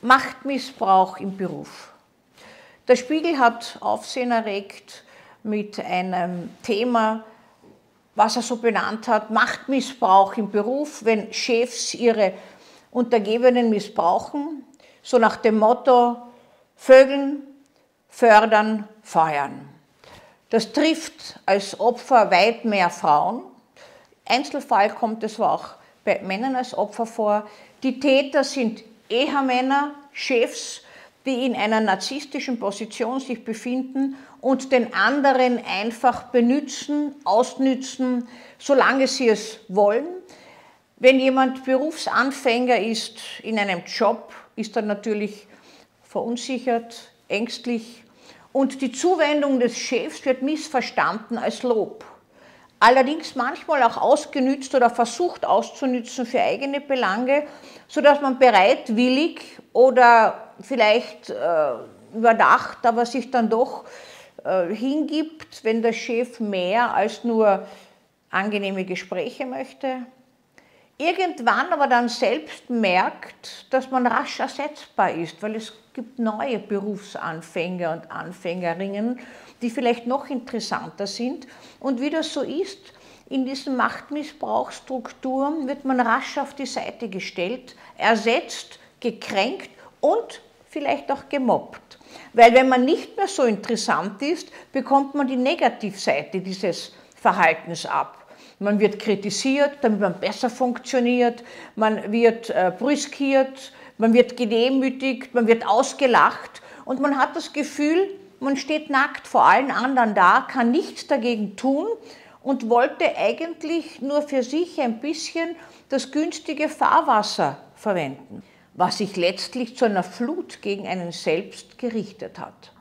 Machtmissbrauch im Beruf. Der Spiegel hat Aufsehen erregt mit einem Thema, was er so benannt hat, Machtmissbrauch im Beruf, wenn Chefs ihre Untergebenen missbrauchen, so nach dem Motto Vögeln, fördern, feuern. Das trifft als Opfer weit mehr Frauen. Einzelfall kommt es auch bei Männern als Opfer vor. Die Täter sind Ehemänner, Chefs, die in einer narzisstischen Position sich befinden und den anderen einfach benützen, ausnützen, solange sie es wollen. Wenn jemand Berufsanfänger ist in einem Job, ist er natürlich verunsichert, ängstlich und die Zuwendung des Chefs wird missverstanden als Lob. Allerdings manchmal auch ausgenützt oder versucht auszunützen für eigene Belange, sodass man bereitwillig oder vielleicht äh, überdacht, aber sich dann doch äh, hingibt, wenn der Chef mehr als nur angenehme Gespräche möchte. Irgendwann aber dann selbst merkt, dass man rasch ersetzbar ist, weil es gibt neue Berufsanfänger und Anfängerinnen, die vielleicht noch interessanter sind. Und wie das so ist, in diesen Machtmissbrauchsstrukturen wird man rasch auf die Seite gestellt, ersetzt, gekränkt und vielleicht auch gemobbt. Weil wenn man nicht mehr so interessant ist, bekommt man die Negativseite dieses Verhaltens ab. Man wird kritisiert, damit man besser funktioniert, man wird äh, brüskiert, man wird gedemütigt, man wird ausgelacht und man hat das Gefühl, man steht nackt vor allen anderen da, kann nichts dagegen tun und wollte eigentlich nur für sich ein bisschen das günstige Fahrwasser verwenden was sich letztlich zu einer Flut gegen einen selbst gerichtet hat.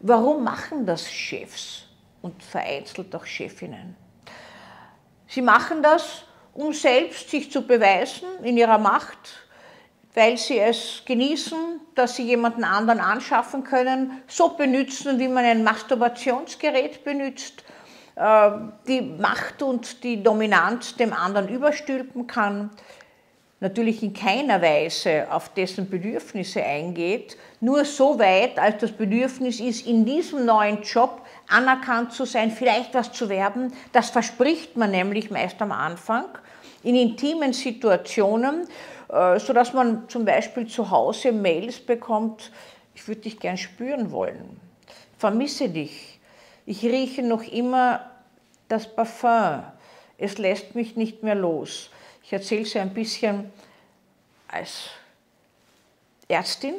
Warum machen das Chefs und vereinzelt auch Chefinnen? Sie machen das, um selbst sich zu beweisen in ihrer Macht, weil sie es genießen, dass sie jemanden anderen anschaffen können, so benutzen, wie man ein Masturbationsgerät benutzt, äh, die Macht und die Dominanz dem anderen überstülpen kann natürlich in keiner Weise auf dessen Bedürfnisse eingeht, nur so weit, als das Bedürfnis ist, in diesem neuen Job anerkannt zu sein, vielleicht was zu werben. Das verspricht man nämlich meist am Anfang in intimen Situationen, äh, sodass man zum Beispiel zu Hause Mails bekommt, ich würde dich gern spüren wollen, vermisse dich, ich rieche noch immer das Parfum, es lässt mich nicht mehr los. Ich erzähle Sie ein bisschen als Ärztin,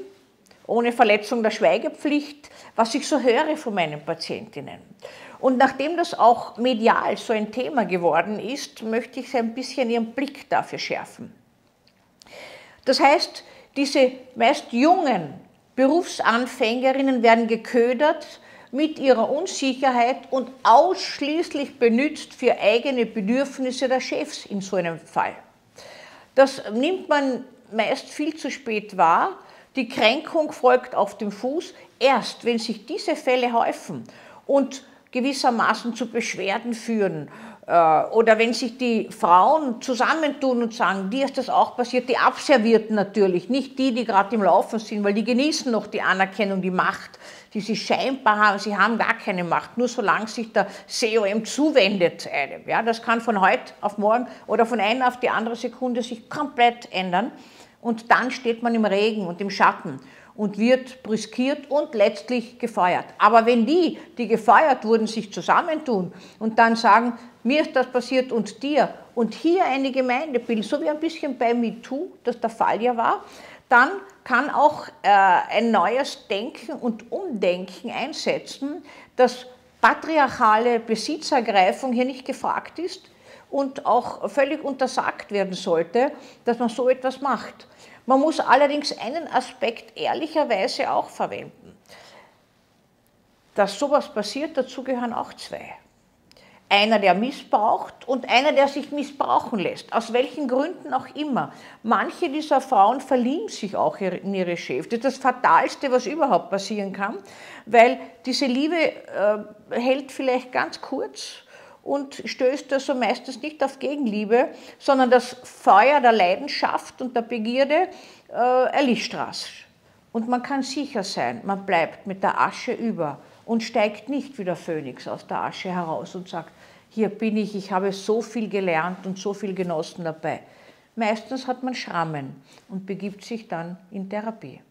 ohne Verletzung der Schweigepflicht, was ich so höre von meinen Patientinnen. Und nachdem das auch medial so ein Thema geworden ist, möchte ich ein bisschen Ihren Blick dafür schärfen. Das heißt, diese meist jungen Berufsanfängerinnen werden geködert mit ihrer Unsicherheit und ausschließlich benutzt für eigene Bedürfnisse der Chefs in so einem Fall. Das nimmt man meist viel zu spät wahr. Die Kränkung folgt auf dem Fuß erst, wenn sich diese Fälle häufen und gewissermaßen zu Beschwerden führen äh, oder wenn sich die Frauen zusammentun und sagen, dir ist das auch passiert, die Abservierten natürlich, nicht die, die gerade im Laufen sind, weil die genießen noch die Anerkennung, die Macht, die sie scheinbar haben. Sie haben gar keine Macht, nur solange sich der COM zuwendet einem. Ja, das kann von heute auf morgen oder von einer auf die andere Sekunde sich komplett ändern und dann steht man im Regen und im Schatten und wird brüskiert und letztlich gefeuert. Aber wenn die, die gefeuert wurden, sich zusammentun und dann sagen, mir ist das passiert und dir und hier eine Gemeinde bilden, so wie ein bisschen bei MeToo, das der Fall ja war, dann kann auch äh, ein neues Denken und Umdenken einsetzen, dass patriarchale Besitzergreifung hier nicht gefragt ist und auch völlig untersagt werden sollte, dass man so etwas macht. Man muss allerdings einen Aspekt ehrlicherweise auch verwenden. Dass sowas passiert, dazu gehören auch zwei. Einer, der missbraucht und einer, der sich missbrauchen lässt, aus welchen Gründen auch immer. Manche dieser Frauen verlieben sich auch in ihre Chefs. Das ist das Fatalste, was überhaupt passieren kann, weil diese Liebe äh, hält vielleicht ganz kurz und stößt also meistens nicht auf Gegenliebe, sondern das Feuer der Leidenschaft und der Begierde äh, erlischt rasch. Und man kann sicher sein, man bleibt mit der Asche über und steigt nicht wie der Phönix aus der Asche heraus und sagt, hier bin ich, ich habe so viel gelernt und so viel genossen dabei. Meistens hat man Schrammen und begibt sich dann in Therapie.